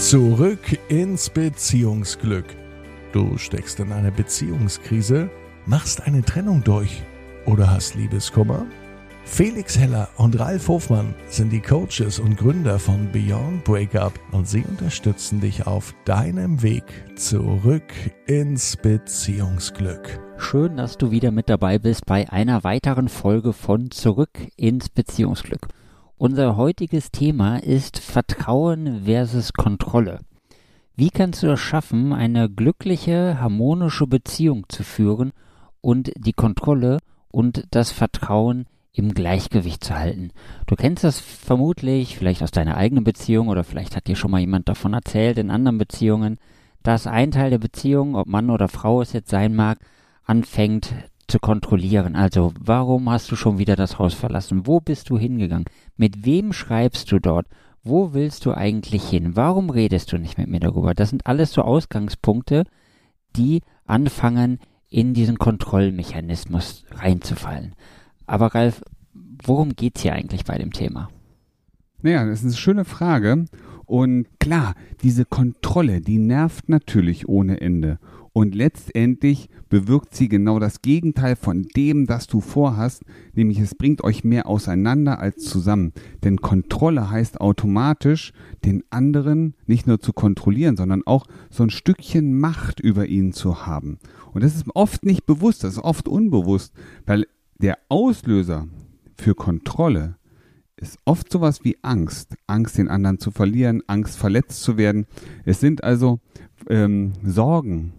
Zurück ins Beziehungsglück. Du steckst in einer Beziehungskrise, machst eine Trennung durch oder hast Liebeskummer? Felix Heller und Ralf Hofmann sind die Coaches und Gründer von Beyond Breakup und sie unterstützen dich auf deinem Weg zurück ins Beziehungsglück. Schön, dass du wieder mit dabei bist bei einer weiteren Folge von Zurück ins Beziehungsglück. Unser heutiges Thema ist Vertrauen versus Kontrolle. Wie kannst du es schaffen, eine glückliche, harmonische Beziehung zu führen und die Kontrolle und das Vertrauen im Gleichgewicht zu halten? Du kennst das vermutlich, vielleicht aus deiner eigenen Beziehung oder vielleicht hat dir schon mal jemand davon erzählt in anderen Beziehungen, dass ein Teil der Beziehung, ob Mann oder Frau es jetzt sein mag, anfängt zu kontrollieren. Also, warum hast du schon wieder das Haus verlassen? Wo bist du hingegangen? Mit wem schreibst du dort? Wo willst du eigentlich hin? Warum redest du nicht mit mir darüber? Das sind alles so Ausgangspunkte, die anfangen, in diesen Kontrollmechanismus reinzufallen. Aber Ralf, worum geht's hier eigentlich bei dem Thema? Naja, das ist eine schöne Frage. Und klar, diese Kontrolle, die nervt natürlich ohne Ende. Und letztendlich bewirkt sie genau das Gegenteil von dem, das du vorhast, nämlich es bringt euch mehr auseinander als zusammen. Denn Kontrolle heißt automatisch, den anderen nicht nur zu kontrollieren, sondern auch so ein Stückchen Macht über ihn zu haben. Und das ist oft nicht bewusst, das ist oft unbewusst, weil der Auslöser für Kontrolle ist oft sowas wie Angst. Angst, den anderen zu verlieren, Angst, verletzt zu werden. Es sind also ähm, Sorgen,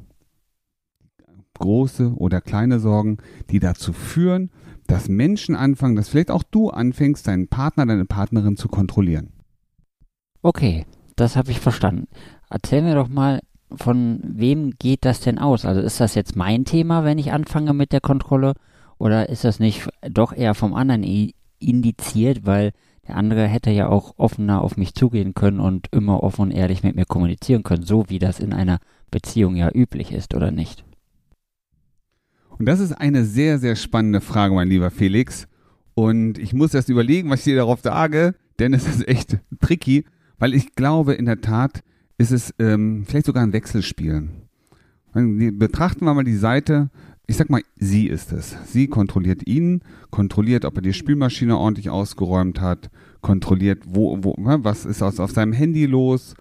große oder kleine Sorgen, die dazu führen, dass Menschen anfangen, dass vielleicht auch du anfängst, deinen Partner, deine Partnerin zu kontrollieren. Okay, das habe ich verstanden. Erzähl mir doch mal, von wem geht das denn aus? Also ist das jetzt mein Thema, wenn ich anfange mit der Kontrolle? Oder ist das nicht doch eher vom anderen indiziert, weil der andere hätte ja auch offener auf mich zugehen können und immer offen und ehrlich mit mir kommunizieren können, so wie das in einer Beziehung ja üblich ist, oder nicht? Und das ist eine sehr, sehr spannende Frage, mein lieber Felix. Und ich muss erst überlegen, was ich dir darauf sage, denn es ist echt tricky, weil ich glaube, in der Tat ist es ähm, vielleicht sogar ein Wechselspiel. Betrachten wir mal die Seite, ich sag mal, sie ist es. Sie kontrolliert ihn, kontrolliert, ob er die Spülmaschine ordentlich ausgeräumt hat, kontrolliert, wo, wo, ne, was ist aus, auf seinem Handy los.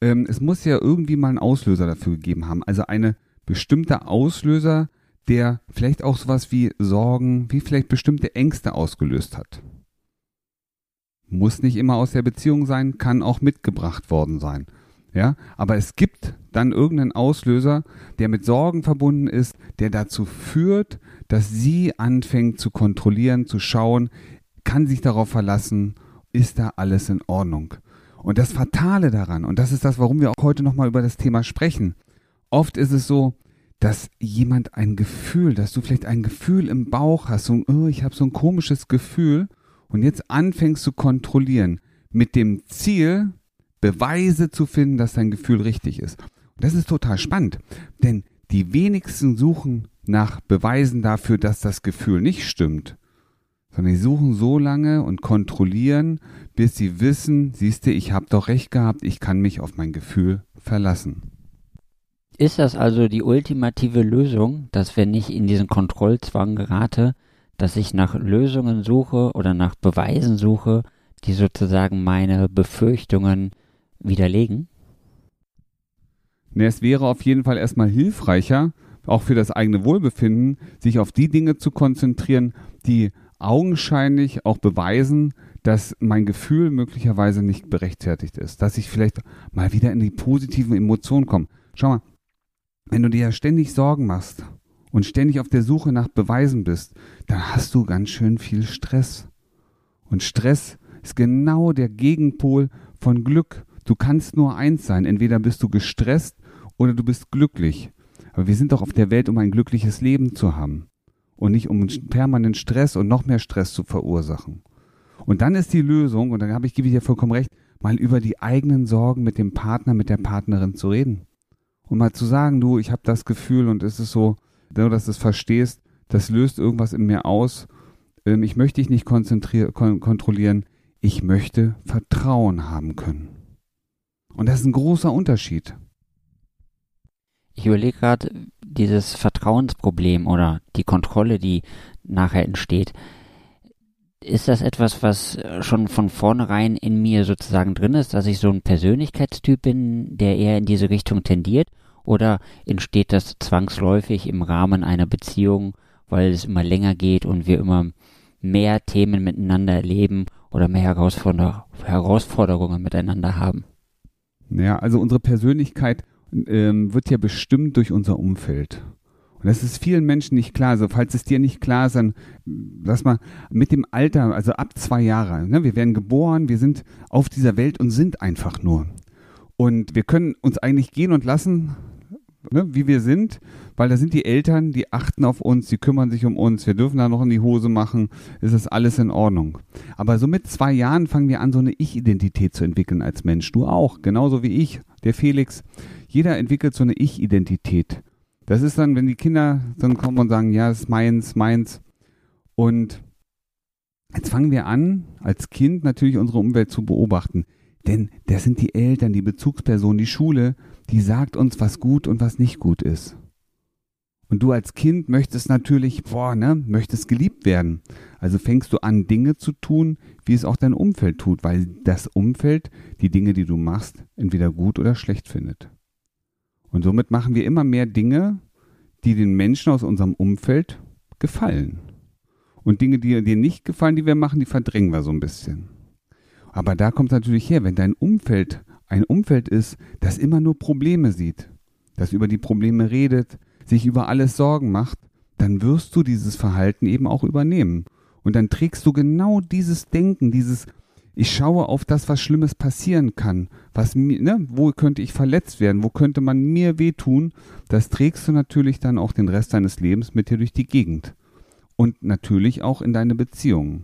Ähm, es muss ja irgendwie mal einen Auslöser dafür gegeben haben. Also eine bestimmte Auslöser, der vielleicht auch sowas wie Sorgen, wie vielleicht bestimmte Ängste ausgelöst hat. Muss nicht immer aus der Beziehung sein, kann auch mitgebracht worden sein. Ja, aber es gibt dann irgendeinen Auslöser, der mit Sorgen verbunden ist, der dazu führt, dass sie anfängt zu kontrollieren, zu schauen, kann sich darauf verlassen, ist da alles in Ordnung. Und das Fatale daran, und das ist das, warum wir auch heute nochmal über das Thema sprechen. Oft ist es so, dass jemand ein Gefühl, dass du vielleicht ein Gefühl im Bauch hast, so, oh, ich habe so ein komisches Gefühl und jetzt anfängst zu kontrollieren mit dem Ziel, Beweise zu finden, dass dein Gefühl richtig ist. Und das ist total spannend, denn die wenigsten suchen nach Beweisen dafür, dass das Gefühl nicht stimmt, sondern sie suchen so lange und kontrollieren, bis sie wissen, siehst du, ich habe doch recht gehabt, ich kann mich auf mein Gefühl verlassen. Ist das also die ultimative Lösung, dass wenn ich in diesen Kontrollzwang gerate, dass ich nach Lösungen suche oder nach Beweisen suche, die sozusagen meine Befürchtungen widerlegen? Ne, es wäre auf jeden Fall erstmal hilfreicher, auch für das eigene Wohlbefinden, sich auf die Dinge zu konzentrieren, die augenscheinlich auch beweisen, dass mein Gefühl möglicherweise nicht berechtfertigt ist, dass ich vielleicht mal wieder in die positiven Emotionen komme. Schau mal, wenn du dir ja ständig Sorgen machst und ständig auf der Suche nach Beweisen bist, dann hast du ganz schön viel Stress. Und Stress ist genau der Gegenpol von Glück. Du kannst nur eins sein. Entweder bist du gestresst oder du bist glücklich. Aber wir sind doch auf der Welt, um ein glückliches Leben zu haben. Und nicht um permanent Stress und noch mehr Stress zu verursachen. Und dann ist die Lösung, und da habe ich, gebe ich dir vollkommen recht, mal über die eigenen Sorgen mit dem Partner, mit der Partnerin zu reden und mal zu sagen, du, ich habe das Gefühl und es ist so, nur dass du es verstehst, das löst irgendwas in mir aus. Ähm, ich möchte dich nicht kon kontrollieren, ich möchte Vertrauen haben können. Und das ist ein großer Unterschied. Ich überlege gerade, dieses Vertrauensproblem oder die Kontrolle, die nachher entsteht, ist das etwas, was schon von vornherein in mir sozusagen drin ist, dass ich so ein Persönlichkeitstyp bin, der eher in diese Richtung tendiert? Oder entsteht das zwangsläufig im Rahmen einer Beziehung, weil es immer länger geht und wir immer mehr Themen miteinander erleben oder mehr Herausforder Herausforderungen miteinander haben? Ja, also unsere Persönlichkeit ähm, wird ja bestimmt durch unser Umfeld. Und das ist vielen Menschen nicht klar. Also falls es dir nicht klar ist, dann lass mal mit dem Alter, also ab zwei Jahre, ne, wir werden geboren, wir sind auf dieser Welt und sind einfach nur. Und wir können uns eigentlich gehen und lassen, ne, wie wir sind, weil da sind die Eltern, die achten auf uns, die kümmern sich um uns, wir dürfen da noch in die Hose machen, ist das alles in Ordnung. Aber so mit zwei Jahren fangen wir an, so eine Ich-Identität zu entwickeln als Mensch. Du auch, genauso wie ich, der Felix. Jeder entwickelt so eine Ich-Identität. Das ist dann, wenn die Kinder dann kommen und sagen, ja, das ist meins, meins. Und jetzt fangen wir an, als Kind natürlich unsere Umwelt zu beobachten. Denn das sind die Eltern, die Bezugspersonen, die Schule, die sagt uns, was gut und was nicht gut ist. Und du als Kind möchtest natürlich, boah, ne, möchtest geliebt werden. Also fängst du an, Dinge zu tun, wie es auch dein Umfeld tut, weil das Umfeld die Dinge, die du machst, entweder gut oder schlecht findet. Und somit machen wir immer mehr Dinge, die den Menschen aus unserem Umfeld gefallen. Und Dinge, die dir nicht gefallen, die wir machen, die verdrängen wir so ein bisschen. Aber da kommt es natürlich her, wenn dein Umfeld ein Umfeld ist, das immer nur Probleme sieht, das über die Probleme redet, sich über alles Sorgen macht, dann wirst du dieses Verhalten eben auch übernehmen. Und dann trägst du genau dieses Denken, dieses ich schaue auf das, was Schlimmes passieren kann. Was mir, ne, wo könnte ich verletzt werden? Wo könnte man mir wehtun? Das trägst du natürlich dann auch den Rest deines Lebens mit dir durch die Gegend. Und natürlich auch in deine Beziehungen.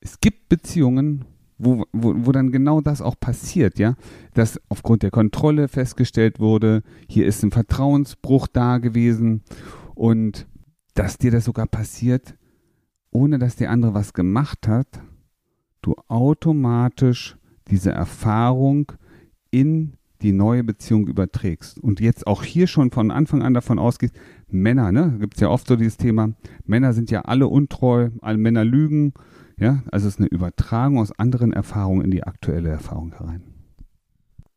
Es gibt Beziehungen, wo, wo, wo dann genau das auch passiert, ja, dass aufgrund der Kontrolle festgestellt wurde, hier ist ein Vertrauensbruch da gewesen und dass dir das sogar passiert, ohne dass der andere was gemacht hat, du automatisch diese Erfahrung in die neue Beziehung überträgst. Und jetzt auch hier schon von Anfang an davon ausgehst, Männer, ne, gibt es ja oft so dieses Thema, Männer sind ja alle untreu, alle Männer lügen, ja, also es ist eine Übertragung aus anderen Erfahrungen in die aktuelle Erfahrung herein.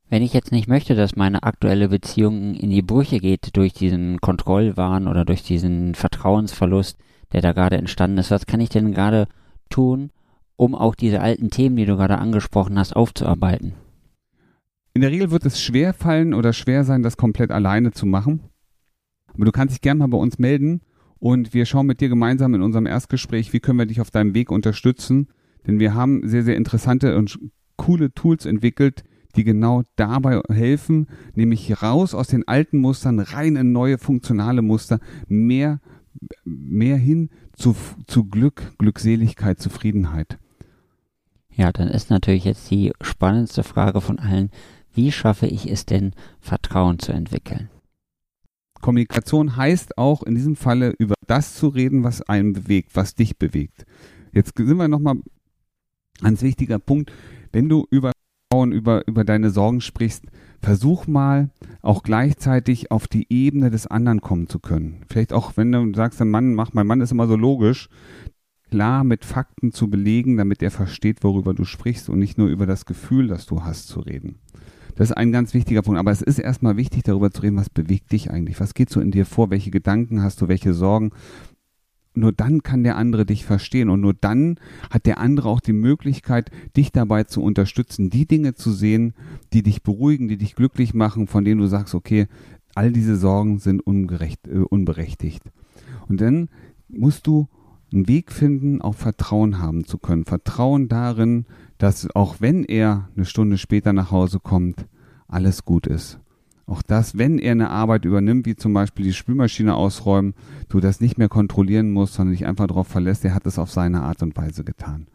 Wenn ich jetzt nicht möchte, dass meine aktuelle Beziehung in die Brüche geht durch diesen Kontrollwahn oder durch diesen Vertrauensverlust, der da gerade entstanden ist, was kann ich denn gerade tun, um auch diese alten Themen, die du gerade angesprochen hast, aufzuarbeiten? In der Regel wird es schwer fallen oder schwer sein, das komplett alleine zu machen. Aber du kannst dich gerne mal bei uns melden und wir schauen mit dir gemeinsam in unserem Erstgespräch, wie können wir dich auf deinem Weg unterstützen. Denn wir haben sehr, sehr interessante und coole Tools entwickelt, die genau dabei helfen, nämlich raus aus den alten Mustern, rein in neue funktionale Muster, mehr, mehr hin zu, zu Glück, Glückseligkeit, Zufriedenheit. Ja, dann ist natürlich jetzt die spannendste Frage von allen, wie schaffe ich es denn, Vertrauen zu entwickeln? Kommunikation heißt auch in diesem Falle über das zu reden, was einen bewegt, was dich bewegt. Jetzt sind wir nochmal ein wichtiger Punkt. Wenn du über Vertrauen, über, über deine Sorgen sprichst, versuch mal auch gleichzeitig auf die Ebene des anderen kommen zu können. Vielleicht auch, wenn du sagst, Mann, mach, mein Mann ist immer so logisch, klar mit Fakten zu belegen, damit er versteht, worüber du sprichst und nicht nur über das Gefühl, das du hast, zu reden. Das ist ein ganz wichtiger Punkt. Aber es ist erstmal wichtig, darüber zu reden, was bewegt dich eigentlich? Was geht so in dir vor? Welche Gedanken hast du? Welche Sorgen? Nur dann kann der andere dich verstehen und nur dann hat der andere auch die Möglichkeit, dich dabei zu unterstützen, die Dinge zu sehen, die dich beruhigen, die dich glücklich machen, von denen du sagst, okay, all diese Sorgen sind ungerecht, äh, unberechtigt. Und dann musst du einen Weg finden, auch Vertrauen haben zu können. Vertrauen darin, dass auch wenn er eine Stunde später nach Hause kommt, alles gut ist. Auch das, wenn er eine Arbeit übernimmt, wie zum Beispiel die Spülmaschine ausräumen, du das nicht mehr kontrollieren musst, sondern dich einfach darauf verlässt, er hat es auf seine Art und Weise getan.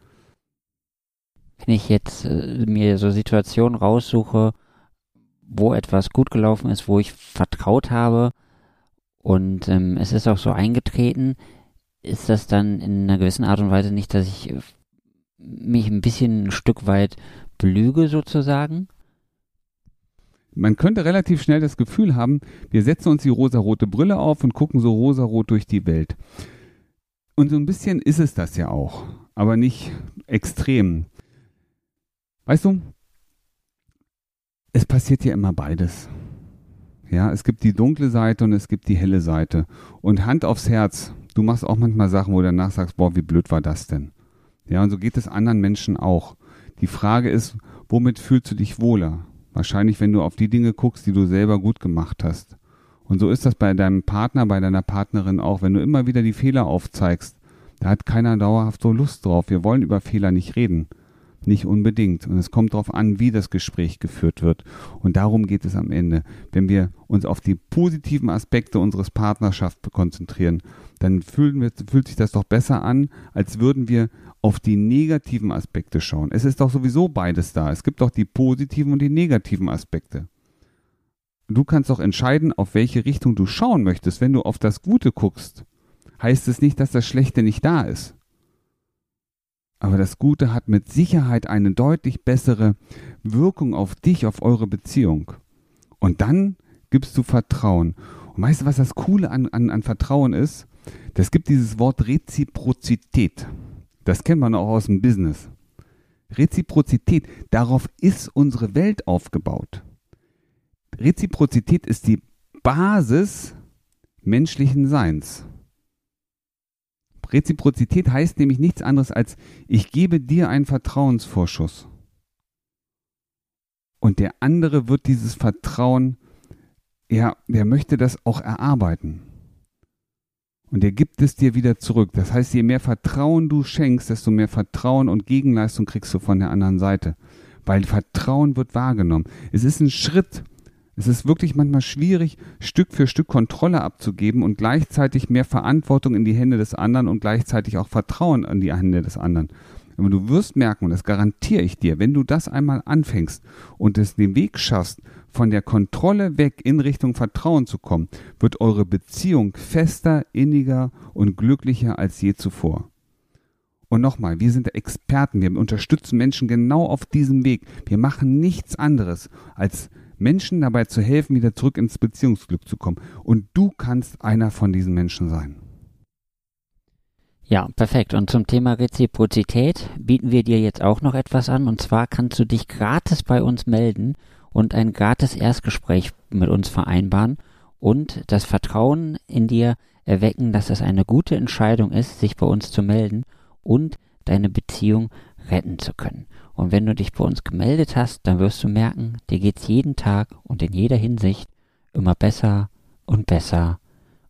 Wenn ich jetzt äh, mir so Situationen raussuche, wo etwas gut gelaufen ist, wo ich vertraut habe und ähm, es ist auch so eingetreten, ist das dann in einer gewissen Art und Weise nicht, dass ich äh, mich ein bisschen ein Stück weit Lüge sozusagen? Man könnte relativ schnell das Gefühl haben, wir setzen uns die rosarote Brille auf und gucken so rosarot durch die Welt. Und so ein bisschen ist es das ja auch, aber nicht extrem. Weißt du, es passiert ja immer beides. Ja, es gibt die dunkle Seite und es gibt die helle Seite. Und Hand aufs Herz, du machst auch manchmal Sachen, wo du danach sagst, boah, wie blöd war das denn? Ja, und so geht es anderen Menschen auch. Die Frage ist, womit fühlst du dich wohler? Wahrscheinlich, wenn du auf die Dinge guckst, die du selber gut gemacht hast. Und so ist das bei deinem Partner, bei deiner Partnerin auch. Wenn du immer wieder die Fehler aufzeigst, da hat keiner dauerhaft so Lust drauf. Wir wollen über Fehler nicht reden. Nicht unbedingt. Und es kommt darauf an, wie das Gespräch geführt wird. Und darum geht es am Ende. Wenn wir uns auf die positiven Aspekte unseres Partnerschafts konzentrieren, dann wir, fühlt sich das doch besser an, als würden wir auf die negativen Aspekte schauen. Es ist doch sowieso beides da. Es gibt doch die positiven und die negativen Aspekte. Du kannst doch entscheiden, auf welche Richtung du schauen möchtest. Wenn du auf das Gute guckst, heißt es nicht, dass das Schlechte nicht da ist. Aber das Gute hat mit Sicherheit eine deutlich bessere Wirkung auf dich, auf eure Beziehung. Und dann gibst du Vertrauen. Und weißt du, was das Coole an, an, an Vertrauen ist? Das gibt dieses Wort Reziprozität. Das kennt man auch aus dem Business. Reziprozität, darauf ist unsere Welt aufgebaut. Reziprozität ist die Basis menschlichen Seins. Reziprozität heißt nämlich nichts anderes als, ich gebe dir einen Vertrauensvorschuss. Und der andere wird dieses Vertrauen, ja, der möchte das auch erarbeiten. Und er gibt es dir wieder zurück. Das heißt, je mehr Vertrauen du schenkst, desto mehr Vertrauen und Gegenleistung kriegst du von der anderen Seite. Weil Vertrauen wird wahrgenommen. Es ist ein Schritt, es ist wirklich manchmal schwierig, Stück für Stück Kontrolle abzugeben und gleichzeitig mehr Verantwortung in die Hände des anderen und gleichzeitig auch Vertrauen an die Hände des anderen. Aber du wirst merken, und das garantiere ich dir, wenn du das einmal anfängst und es den Weg schaffst, von der Kontrolle weg in Richtung Vertrauen zu kommen, wird eure Beziehung fester, inniger und glücklicher als je zuvor. Und nochmal, wir sind Experten, wir unterstützen Menschen genau auf diesem Weg. Wir machen nichts anderes, als Menschen dabei zu helfen, wieder zurück ins Beziehungsglück zu kommen. Und du kannst einer von diesen Menschen sein. Ja, perfekt. Und zum Thema Reziprozität bieten wir dir jetzt auch noch etwas an. Und zwar kannst du dich gratis bei uns melden und ein gratis Erstgespräch mit uns vereinbaren und das Vertrauen in dir erwecken, dass es eine gute Entscheidung ist, sich bei uns zu melden und deine Beziehung retten zu können. Und wenn du dich bei uns gemeldet hast, dann wirst du merken, dir geht's jeden Tag und in jeder Hinsicht immer besser und besser